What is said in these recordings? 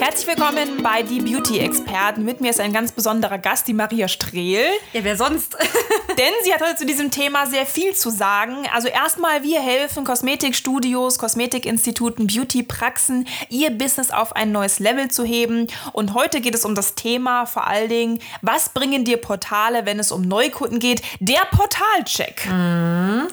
Herzlich willkommen bei Die Beauty Experten. Mit mir ist ein ganz besonderer Gast, die Maria Strehl. Ja, wer sonst? Denn sie hat heute zu diesem Thema sehr viel zu sagen. Also erstmal, wir helfen Kosmetikstudios, Kosmetikinstituten, Beautypraxen, ihr Business auf ein neues Level zu heben. Und heute geht es um das Thema vor allen Dingen, was bringen dir Portale, wenn es um Neukunden geht? Der Portalcheck. Mhm.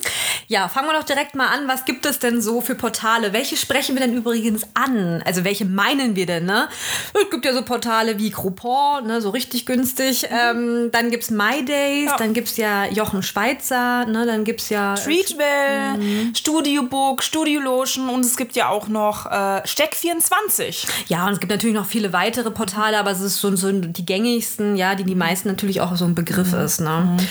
Ja, fangen wir doch direkt mal an. Was gibt es denn so für Portale? Welche sprechen wir denn übrigens an? Also welche meinen wir denn? Ne? Es gibt ja so Portale wie Groupon, ne, so richtig günstig. Mhm. Ähm, dann gibt es MyDays, ja. dann gibt es ja Jochen Schweizer, ne, dann gibt es ja... Treatwell, mhm. Studiobook, Studiolotion und es gibt ja auch noch äh, Steck24. Ja, und es gibt natürlich noch viele weitere Portale, aber es ist so, so die gängigsten, ja, die die meisten natürlich auch so ein Begriff mhm. ist. Ne? Mhm.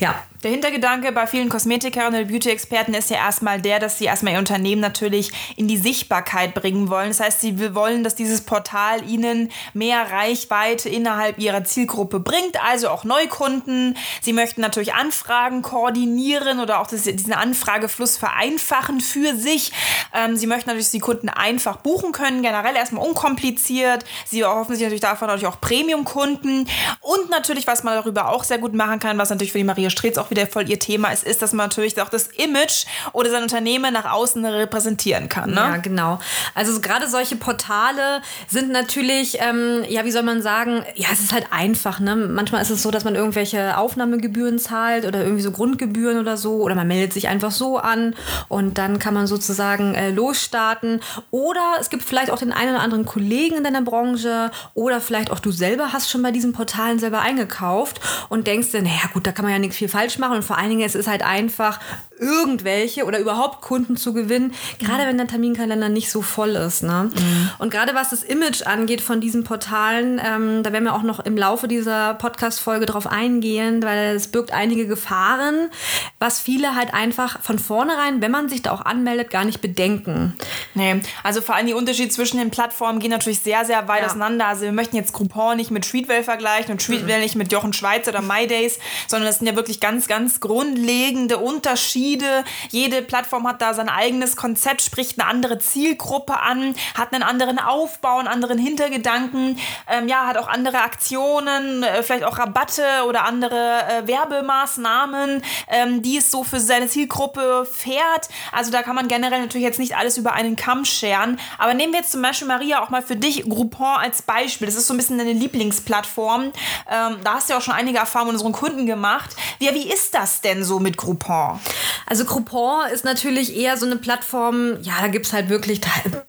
Ja, der Hintergedanke bei vielen Kosmetikern oder Beauty-Experten ist ja erstmal der, dass sie erstmal ihr Unternehmen natürlich in die Sichtbarkeit bringen wollen. Das heißt, sie wollen, dass dieses Portal ihnen mehr Reichweite innerhalb ihrer Zielgruppe bringt, also auch Neukunden. Sie möchten natürlich Anfragen koordinieren oder auch das, diesen Anfragefluss vereinfachen für sich. Ähm, sie möchten natürlich, dass die Kunden einfach buchen können, generell erstmal unkompliziert. Sie erhoffen sich natürlich davon natürlich auch Premium-Kunden und natürlich, was man darüber auch sehr gut machen kann, was natürlich für die Maria Streetz auch wieder wieder voll ihr Thema ist, ist, dass man natürlich auch das Image oder sein Unternehmen nach außen repräsentieren kann. Ne? Ja, genau. Also gerade solche Portale sind natürlich, ähm, ja, wie soll man sagen, ja, es ist halt einfach. Ne? Manchmal ist es so, dass man irgendwelche Aufnahmegebühren zahlt oder irgendwie so Grundgebühren oder so oder man meldet sich einfach so an und dann kann man sozusagen äh, losstarten. Oder es gibt vielleicht auch den einen oder anderen Kollegen in deiner Branche oder vielleicht auch du selber hast schon bei diesen Portalen selber eingekauft und denkst dir, naja gut, da kann man ja nichts viel falsch machen und vor allen Dingen es ist halt einfach irgendwelche oder überhaupt Kunden zu gewinnen, gerade mhm. wenn der Terminkalender nicht so voll ist. Ne? Mhm. Und gerade was das Image angeht von diesen Portalen, ähm, da werden wir auch noch im Laufe dieser Podcast-Folge drauf eingehen, weil es birgt einige Gefahren, was viele halt einfach von vornherein, wenn man sich da auch anmeldet, gar nicht bedenken. Nee, also vor allem die Unterschiede zwischen den Plattformen gehen natürlich sehr, sehr weit ja. auseinander. Also wir möchten jetzt Groupon nicht mit Streetwell vergleichen und Streetwell mhm. nicht mit Jochen Schweiz oder MyDays, sondern das sind ja wirklich ganz, ganz grundlegende Unterschiede Unterschiede. Jede Plattform hat da sein eigenes Konzept, spricht eine andere Zielgruppe an, hat einen anderen Aufbau, einen anderen Hintergedanken, ähm, ja, hat auch andere Aktionen, äh, vielleicht auch Rabatte oder andere äh, Werbemaßnahmen, ähm, die es so für seine Zielgruppe fährt. Also da kann man generell natürlich jetzt nicht alles über einen Kamm scheren. Aber nehmen wir jetzt zum Beispiel, Maria, auch mal für dich Groupon als Beispiel. Das ist so ein bisschen deine Lieblingsplattform. Ähm, da hast du ja auch schon einige Erfahrungen mit unseren Kunden gemacht. Ja, wie ist das denn so mit Groupon? Also Groupon ist natürlich eher so eine Plattform, ja, da gibt es halt wirklich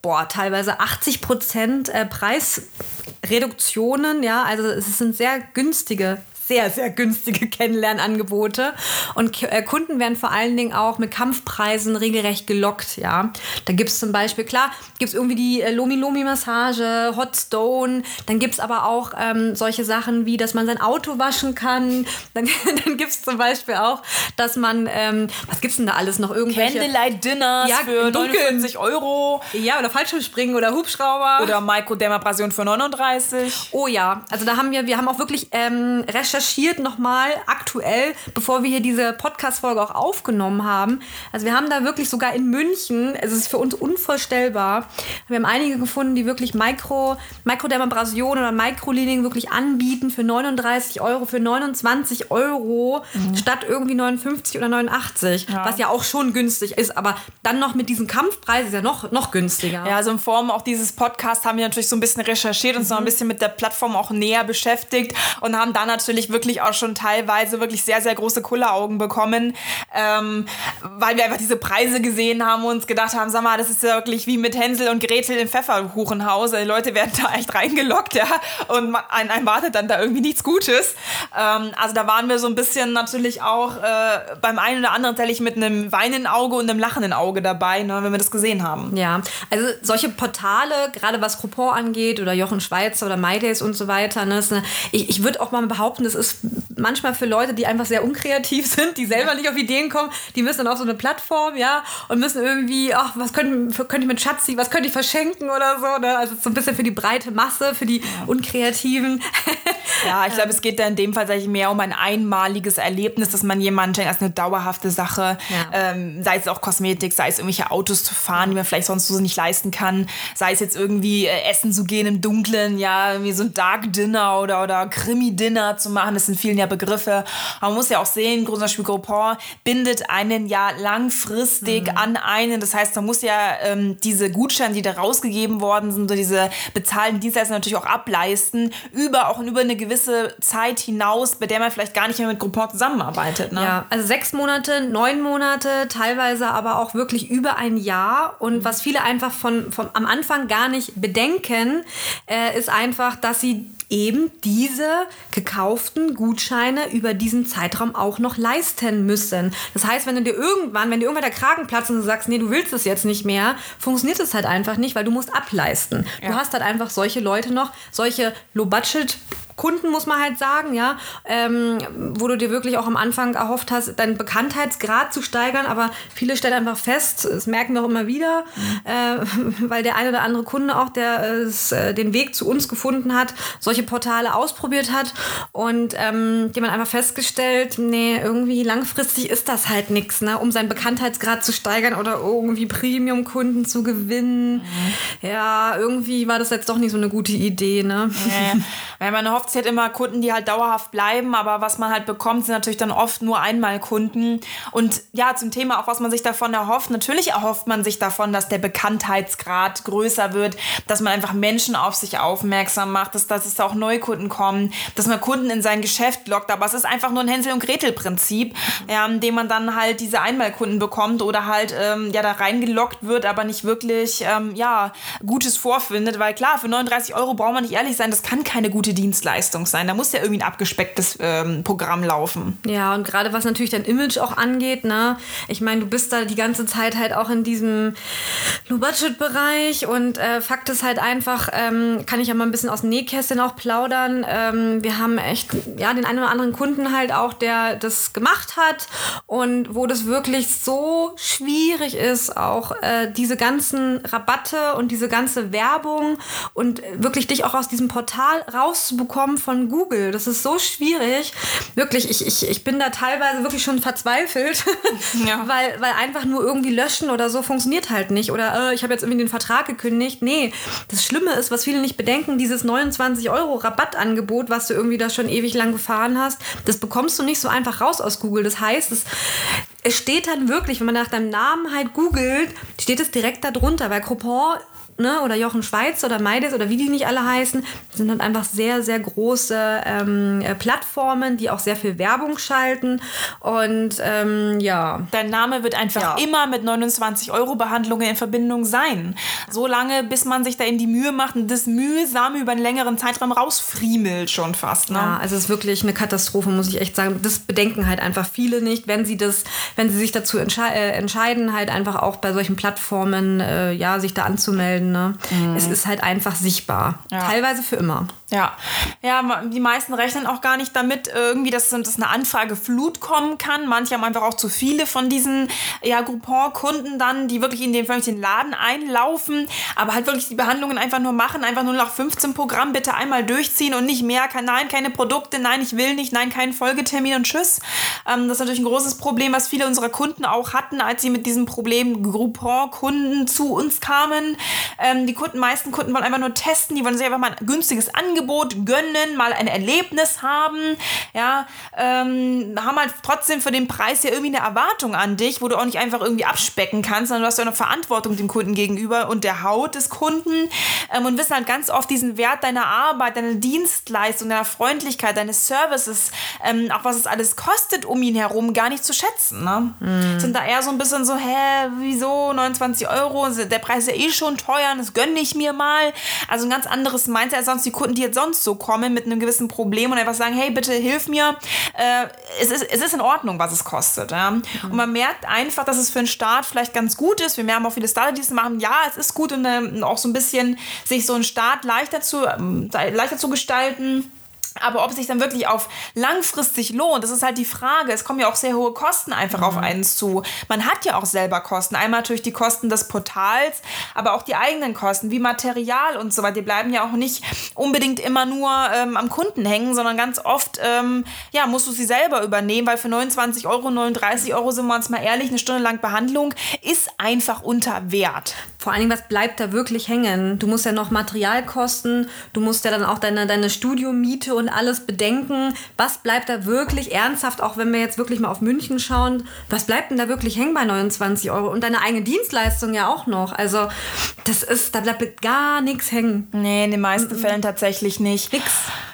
boah, teilweise 80 Prozent äh, Preisreduktionen, ja, also es sind sehr günstige sehr, sehr günstige Kennenlernangebote. Und äh, Kunden werden vor allen Dingen auch mit Kampfpreisen regelrecht gelockt, ja. Da gibt es zum Beispiel, klar, gibt es irgendwie die äh, Lomi Lomi Massage, Hot Stone, dann gibt es aber auch ähm, solche Sachen wie, dass man sein Auto waschen kann. Dann, dann gibt es zum Beispiel auch, dass man, ähm, was es denn da alles noch? Irgendwelche... Candlelight Dinners ja, für 49 Euro. Ja, oder Fallschirmspringen oder Hubschrauber. Oder Microdermabrasion für 39. Oh ja, also da haben wir, wir haben auch wirklich ähm, recherchiert recherchiert nochmal aktuell, bevor wir hier diese Podcast-Folge auch aufgenommen haben. Also wir haben da wirklich sogar in München, es ist für uns unvorstellbar, wir haben einige gefunden, die wirklich Mikro, Mikrodermabrasion oder Mikroleaning wirklich anbieten für 39 Euro, für 29 Euro mhm. statt irgendwie 59 oder 89, ja. was ja auch schon günstig ist, aber dann noch mit diesem Kampfpreis ist ja noch, noch günstiger. Ja, also in Form auch dieses Podcasts haben wir natürlich so ein bisschen recherchiert und mhm. noch ein bisschen mit der Plattform auch näher beschäftigt und haben da natürlich tatsächlich wirklich auch schon teilweise wirklich sehr, sehr große Kulleraugen bekommen, ähm, weil wir einfach diese Preise gesehen haben und uns gedacht haben, sag mal, das ist ja wirklich wie mit Hänsel und Gretel im Pfefferkuchenhaus. Die Leute werden da echt reingelockt, ja, und ein, ein wartet dann da irgendwie nichts Gutes. Ähm, also da waren wir so ein bisschen natürlich auch äh, beim einen oder anderen tatsächlich mit einem weinenden Auge und einem lachenden Auge dabei, ne, wenn wir das gesehen haben. Ja, also solche Portale, gerade was Coupon angeht oder Jochen Schweizer oder MyDays und so weiter, ne, ich, ich würde auch mal behaupten, das ist manchmal für Leute, die einfach sehr unkreativ sind, die selber nicht auf Ideen kommen, die müssen dann auf so eine Plattform, ja, und müssen irgendwie, ach, was könnte, könnte ich mit Schatzi, was könnte ich verschenken oder so, ne? Also so ein bisschen für die breite Masse, für die Unkreativen. Ja, ich glaube, es geht da in dem Fall ich, mehr um ein einmaliges Erlebnis, dass man jemanden schenkt, als eine dauerhafte Sache. Ja. Ähm, sei es auch Kosmetik, sei es irgendwelche Autos zu fahren, die man vielleicht sonst so nicht leisten kann, sei es jetzt irgendwie äh, essen zu gehen im Dunklen, ja, wie so ein Dark Dinner oder, oder Krimi-Dinner zu machen. Das sind vielen ja Begriffe. Aber man muss ja auch sehen, Beispiel Groupon bindet einen ja langfristig mhm. an einen. Das heißt, man muss ja ähm, diese Gutscheine, die da rausgegeben worden sind, diese bezahlten Dienstleister natürlich auch ableisten, über auch über eine gewisse Zeit hinaus, bei der man vielleicht gar nicht mehr mit Groupon zusammenarbeitet. Ne? Ja, also sechs Monate, neun Monate, teilweise aber auch wirklich über ein Jahr. Und mhm. was viele einfach von, von am Anfang gar nicht bedenken, äh, ist einfach, dass sie eben diese gekauften Gutscheine über diesen Zeitraum auch noch leisten müssen. Das heißt, wenn du dir irgendwann, wenn dir irgendwann der Kragen platzt und du sagst, nee, du willst es jetzt nicht mehr, funktioniert es halt einfach nicht, weil du musst ableisten. Ja. Du hast halt einfach solche Leute noch, solche Low-Budget Kunden, muss man halt sagen, ja, ähm, wo du dir wirklich auch am Anfang erhofft hast, deinen Bekanntheitsgrad zu steigern, aber viele stellen einfach fest, das merken wir auch immer wieder, mhm. äh, weil der eine oder andere Kunde auch, der äh, den Weg zu uns gefunden hat, solche Portale ausprobiert hat und ähm, man einfach festgestellt, nee, irgendwie langfristig ist das halt nichts, ne, um seinen Bekanntheitsgrad zu steigern oder irgendwie Premium-Kunden zu gewinnen. Mhm. Ja, irgendwie war das jetzt doch nicht so eine gute Idee, ne? Ja, weil man hofft, oft halt immer Kunden, die halt dauerhaft bleiben, aber was man halt bekommt, sind natürlich dann oft nur einmal Kunden. Und ja, zum Thema auch, was man sich davon erhofft. Natürlich erhofft man sich davon, dass der Bekanntheitsgrad größer wird, dass man einfach Menschen auf sich aufmerksam macht, dass, dass es auch Neukunden kommen, dass man Kunden in sein Geschäft lockt. Aber es ist einfach nur ein Hänsel- und Gretel-Prinzip, in dem man dann halt diese Einmalkunden bekommt oder halt ähm, ja da reingelockt wird, aber nicht wirklich ähm, ja, Gutes vorfindet. Weil klar, für 39 Euro braucht man nicht ehrlich sein, das kann keine gute Dienstleistung Leistung sein. Da muss ja irgendwie ein abgespecktes ähm, Programm laufen. Ja, und gerade was natürlich dein Image auch angeht, ne? Ich meine, du bist da die ganze Zeit halt auch in diesem Low-Budget-Bereich und äh, Fakt ist halt einfach, ähm, kann ich ja mal ein bisschen aus dem Nähkästchen auch plaudern. Ähm, wir haben echt, ja, den einen oder anderen Kunden halt auch, der das gemacht hat und wo das wirklich so schwierig ist, auch äh, diese ganzen Rabatte und diese ganze Werbung und wirklich dich auch aus diesem Portal rauszubekommen bekommen von Google. Das ist so schwierig. Wirklich, ich, ich, ich bin da teilweise wirklich schon verzweifelt, ja. weil, weil einfach nur irgendwie löschen oder so funktioniert halt nicht. Oder äh, ich habe jetzt irgendwie den Vertrag gekündigt. Nee, das Schlimme ist, was viele nicht bedenken, dieses 29 Euro Rabattangebot, was du irgendwie da schon ewig lang gefahren hast, das bekommst du nicht so einfach raus aus Google. Das heißt, es, es steht dann wirklich, wenn man nach deinem Namen halt googelt, steht es direkt darunter, weil Coupon ne, oder Jochen Schweiz oder Meides oder wie die nicht alle heißen, sind dann einfach sehr, sehr große ähm, äh, Plattformen, die auch sehr viel Werbung schalten. Und ähm, ja. Dein Name wird einfach ja. immer mit 29 Euro Behandlungen in Verbindung sein. So lange, bis man sich da in die Mühe macht und das mühsam über einen längeren Zeitraum rausfriemelt schon fast. Ne? Ja, also es ist wirklich eine Katastrophe, muss ich echt sagen. Das bedenken halt einfach viele nicht, wenn sie das, wenn sie sich dazu entsche äh, entscheiden, halt einfach auch bei solchen Plattformen äh, ja, sich da anzumelden Ne? Mhm. Es ist halt einfach sichtbar. Ja. Teilweise für immer. Ja. ja, die meisten rechnen auch gar nicht damit, irgendwie, dass, dass eine Anfrageflut kommen kann. Manche haben einfach auch zu viele von diesen ja, Groupon-Kunden dann, die wirklich in den, den Laden einlaufen, aber halt wirklich die Behandlungen einfach nur machen, einfach nur nach 15 Programm bitte einmal durchziehen und nicht mehr. Nein, keine Produkte, nein, ich will nicht, nein, keinen Folgetermin und tschüss. Ähm, das ist natürlich ein großes Problem, was viele unserer Kunden auch hatten, als sie mit diesem Problem Groupon-Kunden zu uns kamen Ähm, die Kunden, meisten Kunden wollen einfach nur testen, die wollen sich einfach mal ein günstiges Angebot gönnen, mal ein Erlebnis haben, ja, ähm, haben halt trotzdem für den Preis ja irgendwie eine Erwartung an dich, wo du auch nicht einfach irgendwie abspecken kannst, sondern du hast ja eine Verantwortung dem Kunden gegenüber und der Haut des Kunden ähm, und wissen halt ganz oft diesen Wert deiner Arbeit, deiner Dienstleistung, deiner Freundlichkeit, deines Services, ähm, auch was es alles kostet um ihn herum, gar nicht zu schätzen. Ne? Mhm. Sind da eher so ein bisschen so, hä, wieso 29 Euro? Der Preis ist ja eh schon teuer, das gönne ich mir mal. Also ein ganz anderes Mindset als sonst die Kunden, die jetzt sonst so kommen mit einem gewissen Problem und einfach sagen, hey, bitte hilf mir. Äh, es, ist, es ist in Ordnung, was es kostet. Ja? Mhm. Und man merkt einfach, dass es für einen Start vielleicht ganz gut ist. Wir merken auch viele Starter, die es machen. Ja, es ist gut und äh, auch so ein bisschen sich so einen Start leichter zu, äh, leichter zu gestalten aber ob sich dann wirklich auf langfristig lohnt, das ist halt die Frage. Es kommen ja auch sehr hohe Kosten einfach mhm. auf einen zu. Man hat ja auch selber Kosten. Einmal natürlich die Kosten des Portals, aber auch die eigenen Kosten, wie Material und so weiter. Die bleiben ja auch nicht unbedingt immer nur ähm, am Kunden hängen, sondern ganz oft ähm, ja, musst du sie selber übernehmen, weil für 29 Euro, 39 Euro sind wir uns mal ehrlich, eine Stunde lang Behandlung ist einfach unter Wert. Vor allen Dingen, was bleibt da wirklich hängen? Du musst ja noch Materialkosten, du musst ja dann auch deine, deine Studiomiete und alles bedenken. Was bleibt da wirklich ernsthaft, auch wenn wir jetzt wirklich mal auf München schauen, was bleibt denn da wirklich hängen bei 29 Euro? Und deine eigene Dienstleistung ja auch noch. Also, das ist, da bleibt gar nichts hängen. Nee, in den meisten mhm. Fällen tatsächlich nicht. Nix.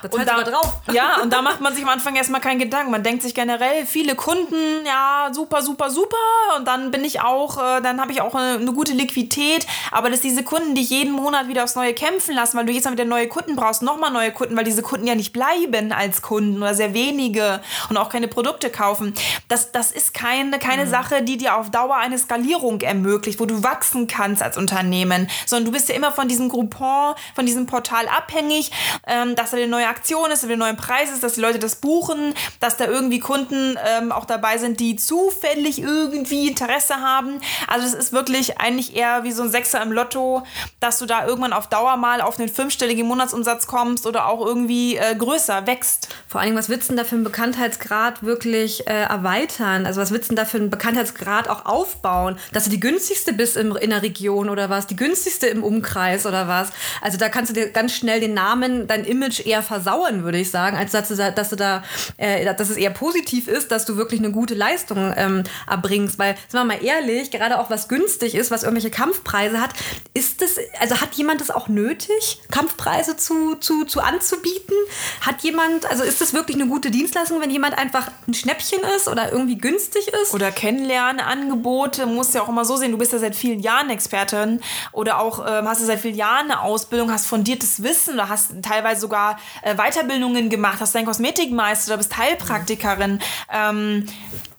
Das und da, drauf. Ja, und da macht man sich am Anfang erstmal keinen Gedanken. Man denkt sich generell, viele Kunden, ja, super, super, super. Und dann bin ich auch, äh, dann habe ich auch eine, eine gute Liquidität. Aber dass diese Kunden dich jeden Monat wieder aufs Neue kämpfen lassen, weil du jetzt mal wieder neue Kunden brauchst, nochmal neue Kunden, weil diese Kunden ja nicht bleiben als Kunden oder sehr wenige und auch keine Produkte kaufen. Das, das ist keine, keine mhm. Sache, die dir auf Dauer eine Skalierung ermöglicht, wo du wachsen kannst als Unternehmen, sondern du bist ja immer von diesem Groupon, von diesem Portal abhängig, ähm, dass da eine neue Aktion ist, dass da ein neuer Preis ist, dass die Leute das buchen, dass da irgendwie Kunden ähm, auch dabei sind, die zufällig irgendwie Interesse haben. Also es ist wirklich eigentlich eher wie so ein Sechser im Lotto, dass du da irgendwann auf Dauer mal auf einen fünfstelligen Monatsumsatz kommst oder auch irgendwie äh, größer wächst. Vor allem, was willst du denn da für einen Bekanntheitsgrad wirklich äh, erweitern? Also was willst du denn da für einen Bekanntheitsgrad auch aufbauen? Dass du die günstigste bist im, in der Region oder was? Die günstigste im Umkreis oder was? Also da kannst du dir ganz schnell den Namen, dein Image eher versauen, würde ich sagen, als dass du da, dass du da, äh, dass es eher positiv ist, dass du wirklich eine gute Leistung ähm, erbringst. Weil, sind wir mal ehrlich, gerade auch was günstig ist, was irgendwelche Kampfpreise hat, ist das, also hat jemand das auch nötig, Kampfpreise zu, zu, zu anzubieten? Hat jemand, also ist das wirklich eine gute Dienstleistung, wenn jemand einfach ein Schnäppchen ist oder irgendwie günstig ist? Oder Kennenlernangebote, musst ja auch immer so sehen, du bist ja seit vielen Jahren Expertin oder auch ähm, hast du seit vielen Jahren eine Ausbildung, hast fundiertes Wissen oder hast teilweise sogar äh, Weiterbildungen gemacht, hast deinen Kosmetikmeister bist Heilpraktikerin. Ähm,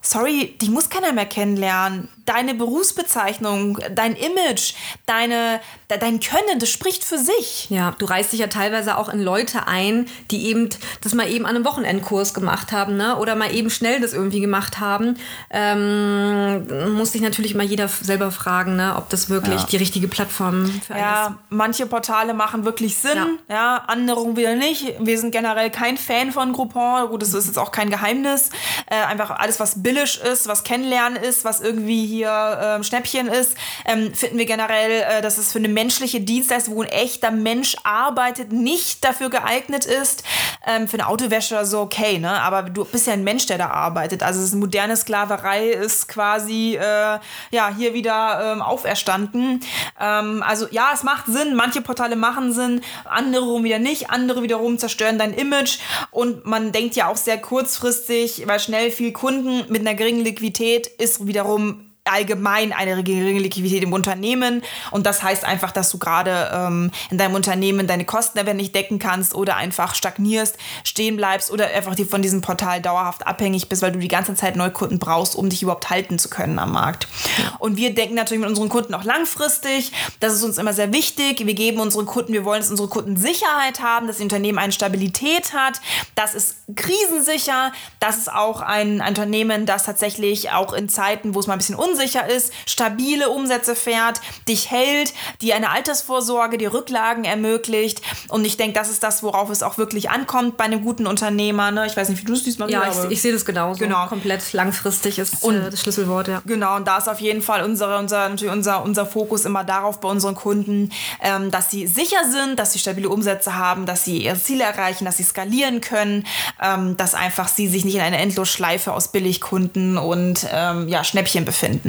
sorry, die muss keiner mehr kennenlernen. Deine Berufsbezeichnung, dein Image, deine, dein Können, das spricht für sich. Ja, du reißt dich ja teilweise auch in Leute ein, die eben das mal eben an einem Wochenendkurs gemacht haben, ne? Oder mal eben schnell das irgendwie gemacht haben. Ähm, muss sich natürlich immer jeder selber fragen, ne? ob das wirklich ja. die richtige Plattform für ja, ist. manche Portale machen wirklich Sinn, ja. ja, andere wieder nicht. Wir sind generell kein Fan von Groupon. Gut, das ist jetzt auch kein Geheimnis. Äh, einfach alles, was billig idyllisch ist, was Kennenlernen ist, was irgendwie hier ähm, Schnäppchen ist, ähm, finden wir generell, äh, dass es für eine menschliche Dienstleistung, wo ein echter Mensch arbeitet, nicht dafür geeignet ist. Ähm, für eine Autowäsche so okay, ne? Aber du bist ja ein Mensch, der da arbeitet. Also es ist moderne Sklaverei ist quasi äh, ja hier wieder ähm, auferstanden. Ähm, also ja, es macht Sinn. Manche Portale machen Sinn, andere wieder nicht. Andere wiederum zerstören dein Image und man denkt ja auch sehr kurzfristig, weil schnell viel Kunden mit einer geringen Liquidität ist wiederum allgemein eine geringe Liquidität im Unternehmen. Und das heißt einfach, dass du gerade ähm, in deinem Unternehmen deine Kosten aber nicht decken kannst oder einfach stagnierst, stehen bleibst oder einfach von diesem Portal dauerhaft abhängig bist, weil du die ganze Zeit Neukunden brauchst, um dich überhaupt halten zu können am Markt. Und wir denken natürlich mit unseren Kunden auch langfristig, das ist uns immer sehr wichtig. Wir geben unseren Kunden, wir wollen, dass unsere Kunden Sicherheit haben, dass das Unternehmen eine Stabilität hat, das ist krisensicher, das ist auch ein, Unternehmen, das tatsächlich auch in Zeiten, wo es mal ein bisschen unsicher unsicher ist, stabile Umsätze fährt, dich hält, die eine Altersvorsorge, die Rücklagen ermöglicht. Und ich denke, das ist das, worauf es auch wirklich ankommt bei einem guten Unternehmer. Ne? Ich weiß nicht, wie du es diesmal Ja, ich, ich sehe das genauso. Genau. Komplett langfristig ist Und- äh, das Schlüsselwort, ja. Genau, und da ist auf jeden Fall unsere, unser, natürlich unser, unser Fokus immer darauf bei unseren Kunden, ähm, dass sie sicher sind, dass sie stabile Umsätze haben, dass sie ihre Ziele erreichen, dass sie skalieren können, ähm, dass einfach sie sich nicht in einer Endlosschleife aus Billigkunden und ähm, ja, Schnäppchen befinden.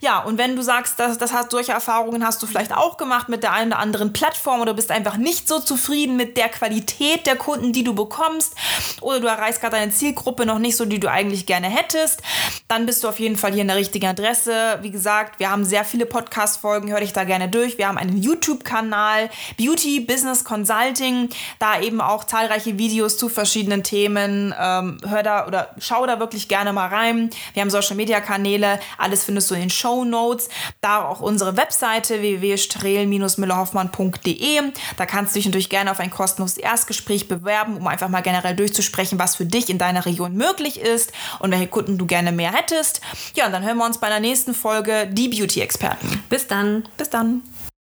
Ja, und wenn du sagst, dass, das hast, solche Erfahrungen hast du vielleicht auch gemacht mit der einen oder anderen Plattform oder bist einfach nicht so zufrieden mit der Qualität der Kunden, die du bekommst oder du erreichst gerade deine Zielgruppe noch nicht so, die du eigentlich gerne hättest, dann bist du auf jeden Fall hier in der richtigen Adresse. Wie gesagt, wir haben sehr viele Podcast-Folgen, hör dich da gerne durch. Wir haben einen YouTube-Kanal, Beauty Business Consulting, da eben auch zahlreiche Videos zu verschiedenen Themen. Ähm, hör da oder schau da wirklich gerne mal rein. Wir haben Social-Media-Kanäle, alles findest du in den Show Notes. Da auch unsere Webseite www.strel-müllerhoffmann.de. Da kannst du dich natürlich gerne auf ein kostenloses Erstgespräch bewerben, um einfach mal generell durchzusprechen, was für dich in deiner Region möglich ist und welche Kunden du gerne mehr hättest. Ja, und dann hören wir uns bei der nächsten Folge Die Beauty-Experten. Bis dann. Bis dann.